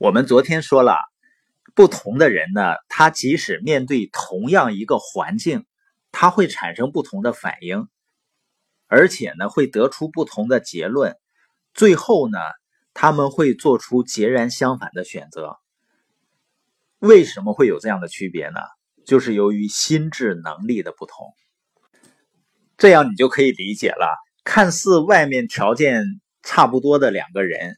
我们昨天说了，不同的人呢，他即使面对同样一个环境，他会产生不同的反应，而且呢，会得出不同的结论。最后呢，他们会做出截然相反的选择。为什么会有这样的区别呢？就是由于心智能力的不同。这样你就可以理解了，看似外面条件差不多的两个人。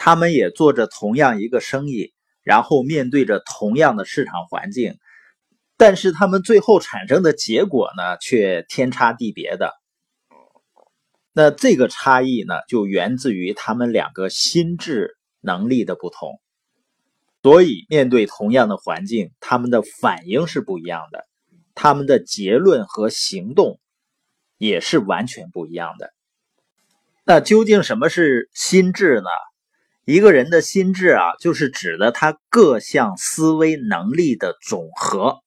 他们也做着同样一个生意，然后面对着同样的市场环境，但是他们最后产生的结果呢，却天差地别的。那这个差异呢，就源自于他们两个心智能力的不同。所以，面对同样的环境，他们的反应是不一样的，他们的结论和行动也是完全不一样的。那究竟什么是心智呢？一个人的心智啊，就是指的他各项思维能力的总和，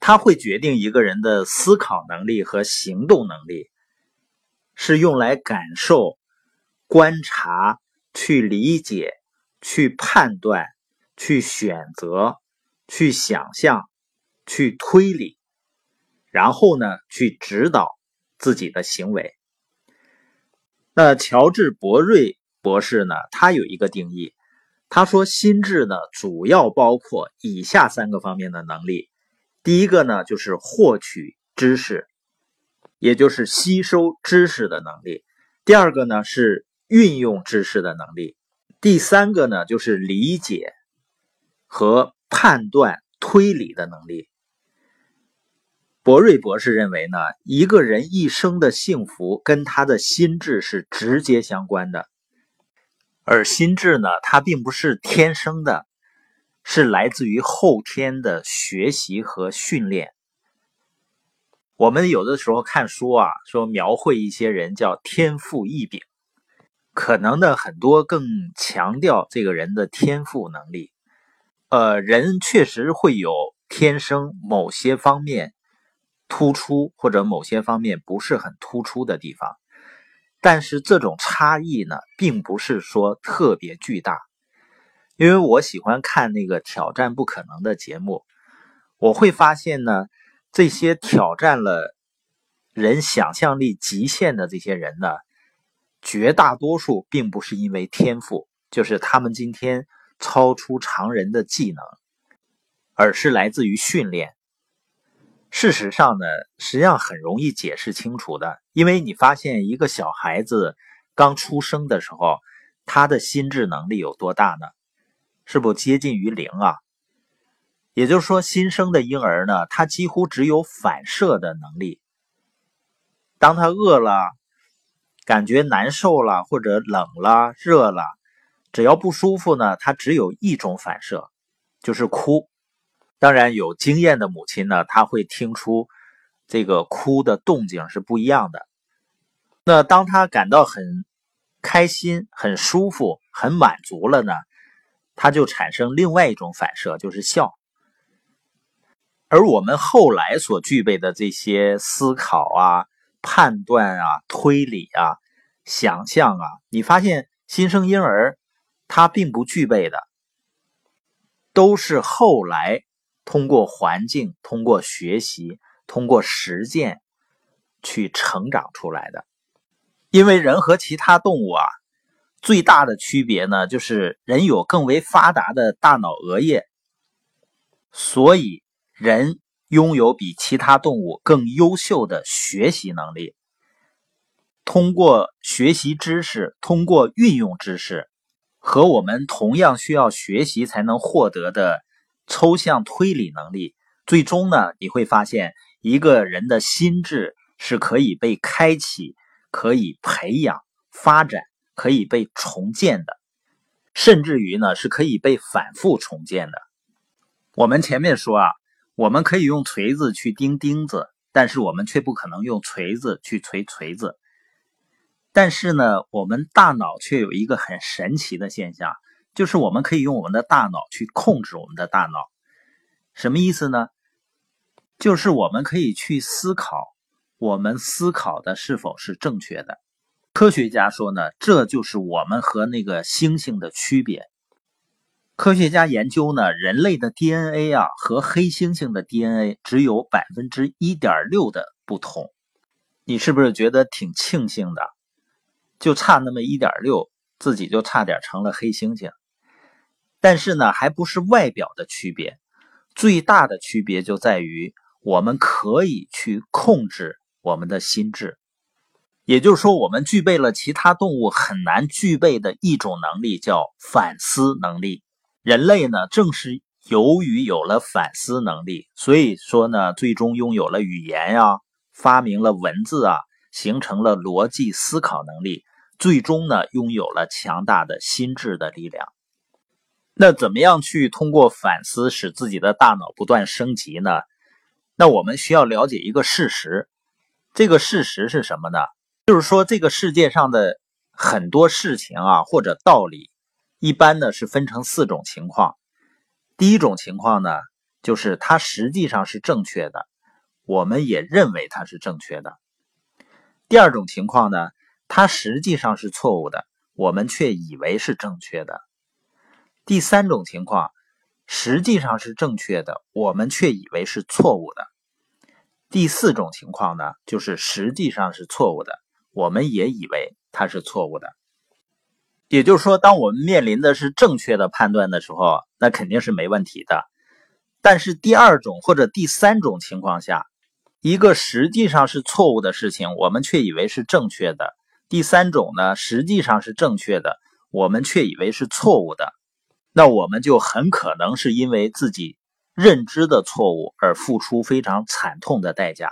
它会决定一个人的思考能力和行动能力，是用来感受、观察、去理解、去判断、去选择、去想象、去推理，然后呢，去指导自己的行为。那乔治·博瑞。博士呢，他有一个定义，他说心智呢主要包括以下三个方面的能力。第一个呢就是获取知识，也就是吸收知识的能力；第二个呢是运用知识的能力；第三个呢就是理解和判断推理的能力。博瑞博士认为呢，一个人一生的幸福跟他的心智是直接相关的。而心智呢，它并不是天生的，是来自于后天的学习和训练。我们有的时候看书啊，说描绘一些人叫天赋异禀，可能呢很多更强调这个人的天赋能力。呃，人确实会有天生某些方面突出，或者某些方面不是很突出的地方。但是这种差异呢，并不是说特别巨大，因为我喜欢看那个挑战不可能的节目，我会发现呢，这些挑战了人想象力极限的这些人呢，绝大多数并不是因为天赋，就是他们今天超出常人的技能，而是来自于训练。事实上呢，实际上很容易解释清楚的，因为你发现一个小孩子刚出生的时候，他的心智能力有多大呢？是不接近于零啊？也就是说，新生的婴儿呢，他几乎只有反射的能力。当他饿了、感觉难受了，或者冷了、热了，只要不舒服呢，他只有一种反射，就是哭。当然，有经验的母亲呢，她会听出这个哭的动静是不一样的。那当她感到很开心、很舒服、很满足了呢，她就产生另外一种反射，就是笑。而我们后来所具备的这些思考啊、判断啊、推理啊、想象啊，你发现新生婴儿他并不具备的，都是后来。通过环境，通过学习，通过实践，去成长出来的。因为人和其他动物啊，最大的区别呢，就是人有更为发达的大脑额叶，所以人拥有比其他动物更优秀的学习能力。通过学习知识，通过运用知识，和我们同样需要学习才能获得的。抽象推理能力，最终呢，你会发现一个人的心智是可以被开启、可以培养、发展、可以被重建的，甚至于呢，是可以被反复重建的。我们前面说啊，我们可以用锤子去钉钉子，但是我们却不可能用锤子去锤锤子。但是呢，我们大脑却有一个很神奇的现象。就是我们可以用我们的大脑去控制我们的大脑，什么意思呢？就是我们可以去思考，我们思考的是否是正确的。科学家说呢，这就是我们和那个猩猩的区别。科学家研究呢，人类的 DNA 啊和黑猩猩的 DNA 只有百分之一点六的不同。你是不是觉得挺庆幸的？就差那么一点六，自己就差点成了黑猩猩。但是呢，还不是外表的区别，最大的区别就在于我们可以去控制我们的心智。也就是说，我们具备了其他动物很难具备的一种能力，叫反思能力。人类呢，正是由于有了反思能力，所以说呢，最终拥有了语言呀，发明了文字啊，形成了逻辑思考能力，最终呢，拥有了强大的心智的力量。那怎么样去通过反思使自己的大脑不断升级呢？那我们需要了解一个事实，这个事实是什么呢？就是说，这个世界上的很多事情啊，或者道理。一般呢是分成四种情况，第一种情况呢就是它实际上是正确的，我们也认为它是正确的；第二种情况呢，它实际上是错误的，我们却以为是正确的；第三种情况，实际上是正确的，我们却以为是错误的；第四种情况呢，就是实际上是错误的，我们也以为它是错误的。也就是说，当我们面临的是正确的判断的时候，那肯定是没问题的。但是第二种或者第三种情况下，一个实际上是错误的事情，我们却以为是正确的；第三种呢，实际上是正确的，我们却以为是错误的，那我们就很可能是因为自己认知的错误而付出非常惨痛的代价。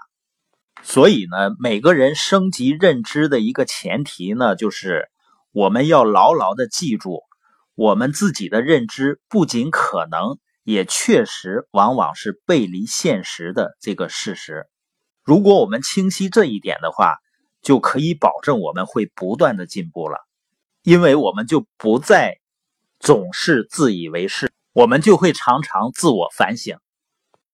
所以呢，每个人升级认知的一个前提呢，就是。我们要牢牢的记住，我们自己的认知不仅可能，也确实往往是背离现实的这个事实。如果我们清晰这一点的话，就可以保证我们会不断的进步了，因为我们就不再总是自以为是，我们就会常常自我反省。